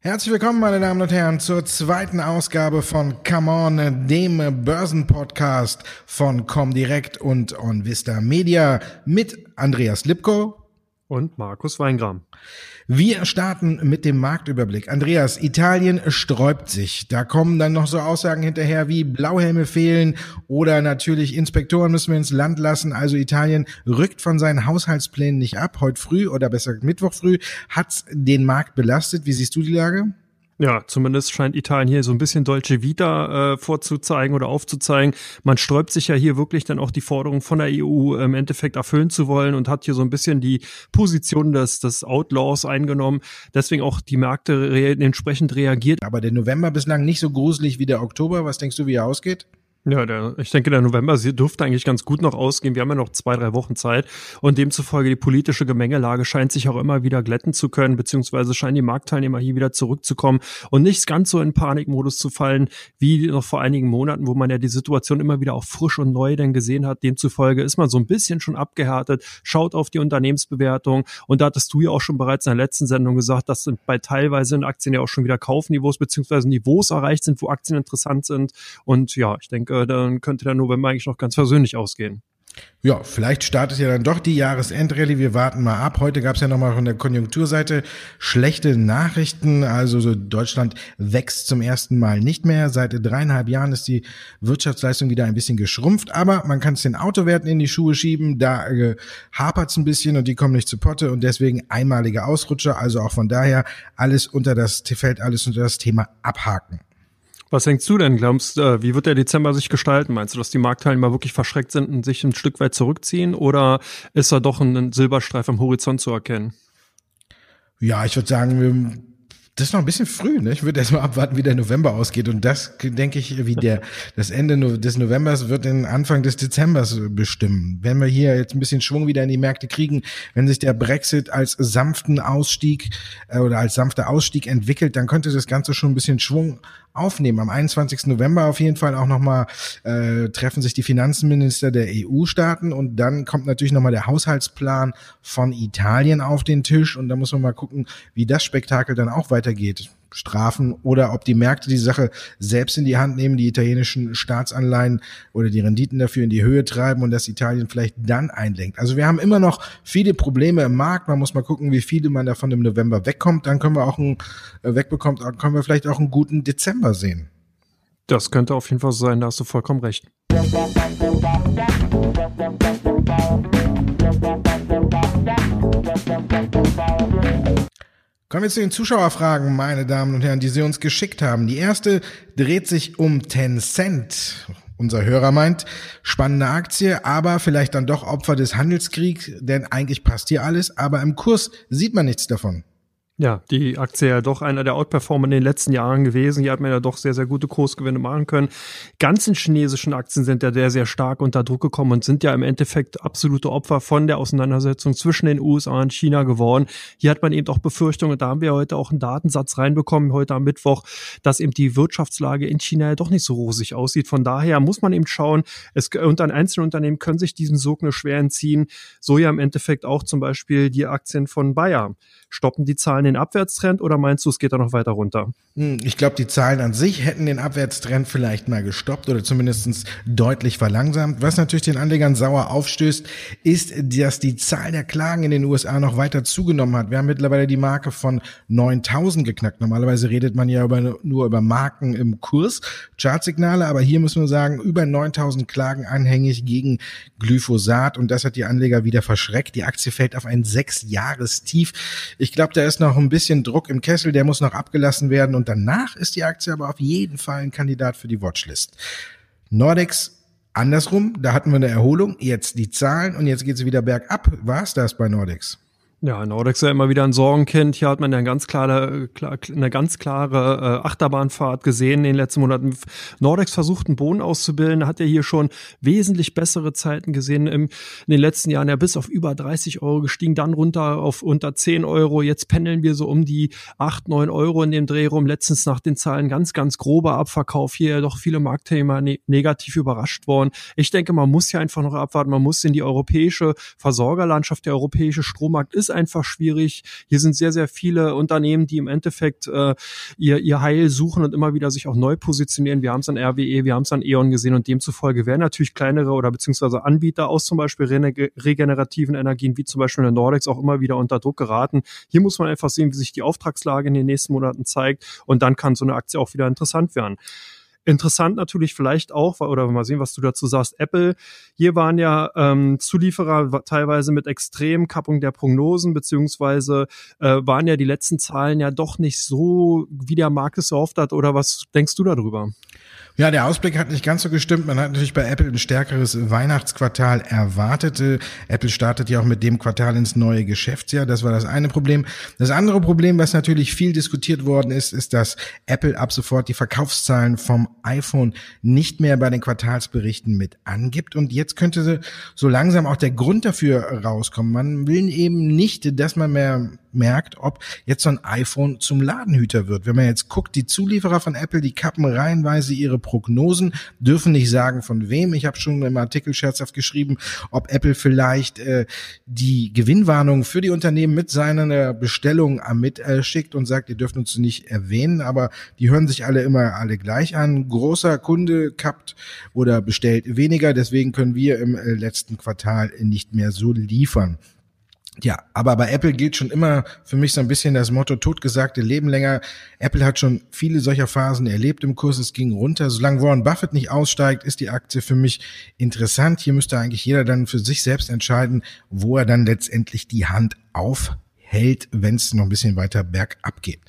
Herzlich willkommen, meine Damen und Herren, zur zweiten Ausgabe von Come On, dem Börsenpodcast von Comdirect und On Vista Media mit Andreas Lipko und Markus Weingram. Wir starten mit dem Marktüberblick. Andreas, Italien sträubt sich. Da kommen dann noch so Aussagen hinterher wie Blauhelme fehlen oder natürlich Inspektoren müssen wir ins Land lassen. Also Italien rückt von seinen Haushaltsplänen nicht ab. Heute früh oder besser Mittwoch früh hat's den Markt belastet. Wie siehst du die Lage? Ja, zumindest scheint Italien hier so ein bisschen Deutsche Vita äh, vorzuzeigen oder aufzuzeigen. Man sträubt sich ja hier wirklich dann auch die Forderung von der EU im Endeffekt erfüllen zu wollen und hat hier so ein bisschen die Position des, des Outlaws eingenommen. Deswegen auch die Märkte re entsprechend reagiert. Aber der November bislang nicht so gruselig wie der Oktober. Was denkst du, wie er ausgeht? Ja, der, ich denke, der November dürfte eigentlich ganz gut noch ausgehen. Wir haben ja noch zwei, drei Wochen Zeit und demzufolge die politische Gemengelage scheint sich auch immer wieder glätten zu können, beziehungsweise scheinen die Marktteilnehmer hier wieder zurückzukommen und nicht ganz so in Panikmodus zu fallen wie noch vor einigen Monaten, wo man ja die Situation immer wieder auch frisch und neu denn gesehen hat. Demzufolge ist man so ein bisschen schon abgehärtet, schaut auf die Unternehmensbewertung und da hattest du ja auch schon bereits in der letzten Sendung gesagt, dass bei teilweise in Aktien ja auch schon wieder Kaufniveaus beziehungsweise Niveaus erreicht sind, wo Aktien interessant sind und ja, ich denke, äh, dann könnte der November eigentlich noch ganz versöhnlich ausgehen. Ja, vielleicht startet ja dann doch die Jahresendrallye. Wir warten mal ab. Heute gab es ja nochmal von der Konjunkturseite schlechte Nachrichten. Also so Deutschland wächst zum ersten Mal nicht mehr. Seit dreieinhalb Jahren ist die Wirtschaftsleistung wieder ein bisschen geschrumpft. Aber man kann es den Autowerten in die Schuhe schieben. Da äh, hapert es ein bisschen und die kommen nicht zu Potte und deswegen einmalige Ausrutscher. Also auch von daher alles unter das fällt alles unter das Thema abhaken. Was denkst du denn? Glaubst äh, wie wird der Dezember sich gestalten? Meinst du, dass die Marktteilnehmer wirklich verschreckt sind und sich ein Stück weit zurückziehen? Oder ist da doch ein Silberstreif am Horizont zu erkennen? Ja, ich würde sagen, wir das ist noch ein bisschen früh, ne? Ich würde erst mal abwarten, wie der November ausgeht. Und das, denke ich, wie der, das Ende des Novembers wird den Anfang des Dezembers bestimmen. Wenn wir hier jetzt ein bisschen Schwung wieder in die Märkte kriegen, wenn sich der Brexit als sanften Ausstieg äh, oder als sanfter Ausstieg entwickelt, dann könnte das Ganze schon ein bisschen Schwung aufnehmen. Am 21. November auf jeden Fall auch nochmal äh, treffen sich die Finanzminister der EU-Staaten und dann kommt natürlich nochmal der Haushaltsplan von Italien auf den Tisch und da muss man mal gucken, wie das Spektakel dann auch weitergeht. Strafen oder ob die Märkte die Sache selbst in die Hand nehmen, die italienischen Staatsanleihen oder die Renditen dafür in die Höhe treiben und dass Italien vielleicht dann einlenkt. Also wir haben immer noch viele Probleme im Markt. Man muss mal gucken, wie viele man davon im November wegkommt. Dann können wir auch einen, äh, wegbekommt, dann können wir vielleicht auch einen guten Dezember sehen. Das könnte auf jeden Fall sein, da hast du vollkommen recht. Kommen wir zu den Zuschauerfragen, meine Damen und Herren, die Sie uns geschickt haben. Die erste dreht sich um Tencent. Unser Hörer meint, spannende Aktie, aber vielleicht dann doch Opfer des Handelskriegs, denn eigentlich passt hier alles, aber im Kurs sieht man nichts davon. Ja, die Aktie ja doch einer der Outperformer in den letzten Jahren gewesen. Hier hat man ja doch sehr, sehr gute Kursgewinne machen können. Ganzen chinesischen Aktien sind ja sehr, sehr stark unter Druck gekommen und sind ja im Endeffekt absolute Opfer von der Auseinandersetzung zwischen den USA und China geworden. Hier hat man eben auch Befürchtungen, da haben wir heute auch einen Datensatz reinbekommen, heute am Mittwoch, dass eben die Wirtschaftslage in China ja doch nicht so rosig aussieht. Von daher muss man eben schauen, es, und an einzelnen Unternehmen können sich diesem Sog nur schwer entziehen. So ja im Endeffekt auch zum Beispiel die Aktien von Bayer. Stoppen die Zahlen den Abwärtstrend oder meinst du, es geht da noch weiter runter? Hm, ich glaube, die Zahlen an sich hätten den Abwärtstrend vielleicht mal gestoppt oder zumindest deutlich verlangsamt. Was natürlich den Anlegern sauer aufstößt, ist, dass die Zahl der Klagen in den USA noch weiter zugenommen hat. Wir haben mittlerweile die Marke von 9000 geknackt. Normalerweise redet man ja über, nur über Marken im Kurs, Chartsignale, aber hier müssen wir sagen, über 9000 Klagen anhängig gegen Glyphosat und das hat die Anleger wieder verschreckt. Die Aktie fällt auf ein sechs Jahres Tief. Ich glaube, da ist noch ein bisschen Druck im Kessel, der muss noch abgelassen werden und danach ist die Aktie aber auf jeden Fall ein Kandidat für die Watchlist. Nordex andersrum, da hatten wir eine Erholung, jetzt die Zahlen und jetzt geht es wieder bergab. War es das bei Nordex? Ja, Nordex ja immer wieder ein Sorgenkind. Hier hat man ja eine ganz klare, eine ganz klare äh, Achterbahnfahrt gesehen in den letzten Monaten. Nordex versucht, einen Boden auszubilden, hat ja hier schon wesentlich bessere Zeiten gesehen im, in den letzten Jahren. Ja, bis auf über 30 Euro gestiegen, dann runter auf unter 10 Euro. Jetzt pendeln wir so um die 8, 9 Euro in dem Dreh rum. Letztens nach den Zahlen ganz, ganz grober Abverkauf. Hier ja doch viele Marktthema ne negativ überrascht worden. Ich denke, man muss ja einfach noch abwarten. Man muss in die europäische Versorgerlandschaft, der europäische Strommarkt ist ist einfach schwierig. Hier sind sehr, sehr viele Unternehmen, die im Endeffekt äh, ihr, ihr Heil suchen und immer wieder sich auch neu positionieren. Wir haben es an RWE, wir haben es an E.ON gesehen und demzufolge werden natürlich kleinere oder beziehungsweise Anbieter aus zum Beispiel regenerativen Energien, wie zum Beispiel der Nordex, auch immer wieder unter Druck geraten. Hier muss man einfach sehen, wie sich die Auftragslage in den nächsten Monaten zeigt und dann kann so eine Aktie auch wieder interessant werden. Interessant natürlich vielleicht auch, oder mal sehen, was du dazu sagst, Apple. Hier waren ja ähm, Zulieferer teilweise mit extrem Kappung der Prognosen, beziehungsweise äh, waren ja die letzten Zahlen ja doch nicht so, wie der Markt es erhofft hat. Oder was denkst du darüber? Ja, der Ausblick hat nicht ganz so gestimmt. Man hat natürlich bei Apple ein stärkeres Weihnachtsquartal erwartet. Apple startet ja auch mit dem Quartal ins neue Geschäftsjahr. Das war das eine Problem. Das andere Problem, was natürlich viel diskutiert worden ist, ist, dass Apple ab sofort die Verkaufszahlen vom iPhone nicht mehr bei den Quartalsberichten mit angibt. Und jetzt könnte so langsam auch der Grund dafür rauskommen. Man will eben nicht, dass man mehr merkt, ob jetzt so ein iPhone zum Ladenhüter wird. Wenn man jetzt guckt, die Zulieferer von Apple, die kappen reihenweise ihre Prognosen, dürfen nicht sagen von wem. Ich habe schon im Artikel scherzhaft geschrieben, ob Apple vielleicht äh, die Gewinnwarnung für die Unternehmen mit seiner Bestellung mitschickt äh, und sagt, ihr dürft uns nicht erwähnen, aber die hören sich alle immer alle gleich an. Großer Kunde kappt oder bestellt weniger, deswegen können wir im äh, letzten Quartal nicht mehr so liefern. Ja, aber bei Apple gilt schon immer für mich so ein bisschen das Motto totgesagte Leben länger. Apple hat schon viele solcher Phasen erlebt im Kurs, es ging runter. Solange Warren Buffett nicht aussteigt, ist die Aktie für mich interessant. Hier müsste eigentlich jeder dann für sich selbst entscheiden, wo er dann letztendlich die Hand aufhält, wenn es noch ein bisschen weiter bergab geht.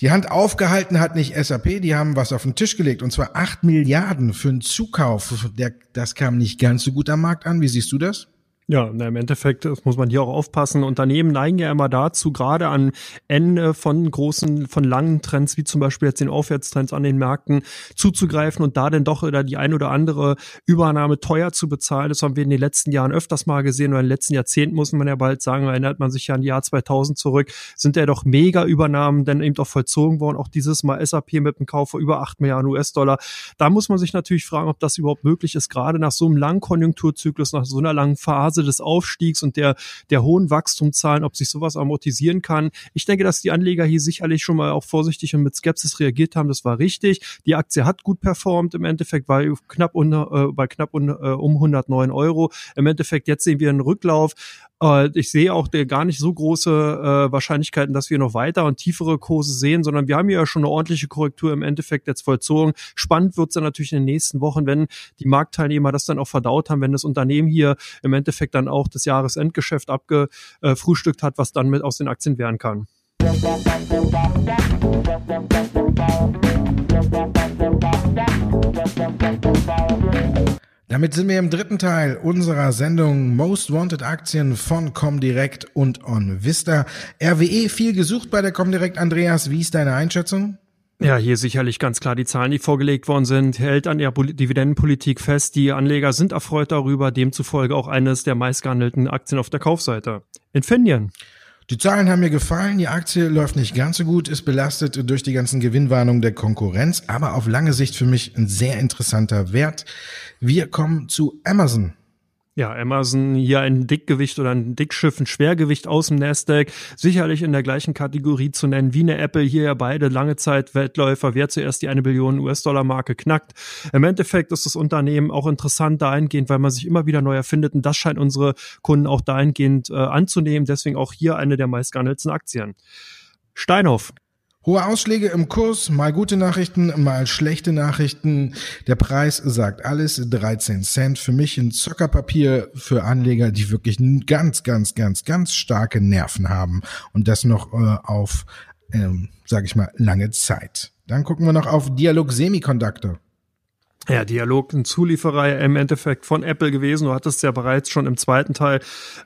Die Hand aufgehalten hat nicht SAP, die haben was auf den Tisch gelegt und zwar acht Milliarden für einen Zukauf. Der, das kam nicht ganz so gut am Markt an. Wie siehst du das? Ja, na, im Endeffekt muss man hier auch aufpassen. Unternehmen neigen ja immer dazu, gerade an Ende von großen, von langen Trends, wie zum Beispiel jetzt den Aufwärtstrends an den Märkten, zuzugreifen und da denn doch oder die ein oder andere Übernahme teuer zu bezahlen. Das haben wir in den letzten Jahren öfters mal gesehen oder in den letzten Jahrzehnten muss man ja bald sagen, erinnert man sich ja an die Jahr 2000 zurück, sind ja doch mega Übernahmen denn eben auch vollzogen worden. Auch dieses Mal SAP mit dem Kauf vor über 8 Milliarden US-Dollar. Da muss man sich natürlich fragen, ob das überhaupt möglich ist, gerade nach so einem langen Konjunkturzyklus, nach so einer langen Phase Phase des Aufstiegs und der, der hohen Wachstumszahlen, ob sich sowas amortisieren kann. Ich denke, dass die Anleger hier sicherlich schon mal auch vorsichtig und mit Skepsis reagiert haben. Das war richtig. Die Aktie hat gut performt. Im Endeffekt war knapp unter, äh, bei knapp un, äh, um 109 Euro. Im Endeffekt jetzt sehen wir einen Rücklauf. Äh, ich sehe auch gar nicht so große äh, Wahrscheinlichkeiten, dass wir noch weiter und tiefere Kurse sehen, sondern wir haben ja schon eine ordentliche Korrektur im Endeffekt jetzt vollzogen. Spannend wird es dann natürlich in den nächsten Wochen, wenn die Marktteilnehmer das dann auch verdaut haben, wenn das Unternehmen hier im Endeffekt dann auch das Jahresendgeschäft abgefrühstückt hat, was dann mit aus den Aktien werden kann. Damit sind wir im dritten Teil unserer Sendung Most Wanted Aktien von Comdirect und On Vista. RWE viel gesucht bei der Comdirect. Andreas, wie ist deine Einschätzung? Ja, hier sicherlich ganz klar die Zahlen, die vorgelegt worden sind, hält an ihrer Dividendenpolitik fest. Die Anleger sind erfreut darüber, demzufolge auch eines der meistgehandelten Aktien auf der Kaufseite. Infineon. Die Zahlen haben mir gefallen. Die Aktie läuft nicht ganz so gut, ist belastet durch die ganzen Gewinnwarnungen der Konkurrenz, aber auf lange Sicht für mich ein sehr interessanter Wert. Wir kommen zu Amazon. Ja, Amazon hier ein Dickgewicht oder ein Dickschiff, ein Schwergewicht aus dem Nasdaq, sicherlich in der gleichen Kategorie zu nennen wie eine Apple, hier ja beide lange Zeit Wettläufer, wer zuerst die eine Billion US-Dollar-Marke knackt. Im Endeffekt ist das Unternehmen auch interessant dahingehend, weil man sich immer wieder neu erfindet. Und das scheint unsere Kunden auch dahingehend äh, anzunehmen, deswegen auch hier eine der meistgehandelten Aktien. Steinhoff, Hohe Ausschläge im Kurs, mal gute Nachrichten, mal schlechte Nachrichten. Der Preis sagt alles, 13 Cent. Für mich ein Zockerpapier für Anleger, die wirklich ganz, ganz, ganz, ganz starke Nerven haben. Und das noch äh, auf, ähm, sage ich mal, lange Zeit. Dann gucken wir noch auf Dialog Semiconductor. Ja, Dialog, ein Zulieferer im Endeffekt von Apple gewesen. Du hattest ja bereits schon im zweiten Teil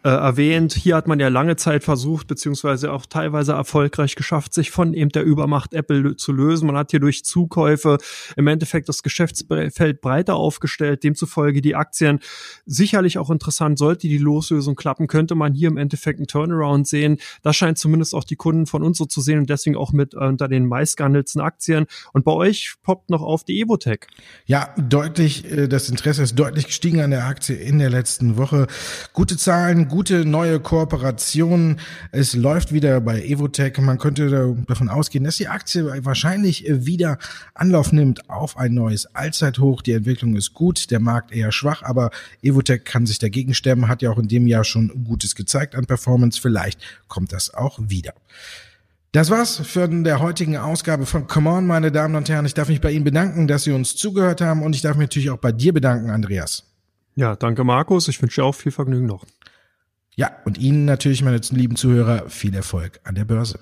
äh, erwähnt. Hier hat man ja lange Zeit versucht, beziehungsweise auch teilweise erfolgreich geschafft, sich von eben der Übermacht Apple zu lösen. Man hat hier durch Zukäufe im Endeffekt das Geschäftsfeld breiter aufgestellt. Demzufolge die Aktien sicherlich auch interessant. Sollte die Loslösung klappen, könnte man hier im Endeffekt einen Turnaround sehen. Das scheint zumindest auch die Kunden von uns so zu sehen und deswegen auch mit äh, unter den meistgehandelten Aktien. Und bei euch poppt noch auf die Evotech. Ja, deutlich, äh, das Interesse ist deutlich gestiegen an der Aktie in der letzten Woche. Gute Zahlen, gute neue Kooperationen. Es läuft wieder bei Evotech. Man könnte davon ausgehen, dass die Aktie wahrscheinlich wieder Anlauf nimmt auf ein neues Allzeithoch. Die Entwicklung ist gut, der Markt eher schwach, aber Evotech kann sich dagegen stemmen, hat ja auch in dem Jahr schon Gutes gezeigt an Performance. Vielleicht kommt das auch wieder. Das war's für der heutigen Ausgabe von Come On, meine Damen und Herren. Ich darf mich bei Ihnen bedanken, dass Sie uns zugehört haben und ich darf mich natürlich auch bei dir bedanken, Andreas. Ja, danke Markus. Ich wünsche dir auch viel Vergnügen noch. Ja, und Ihnen natürlich, meine lieben Zuhörer, viel Erfolg an der Börse.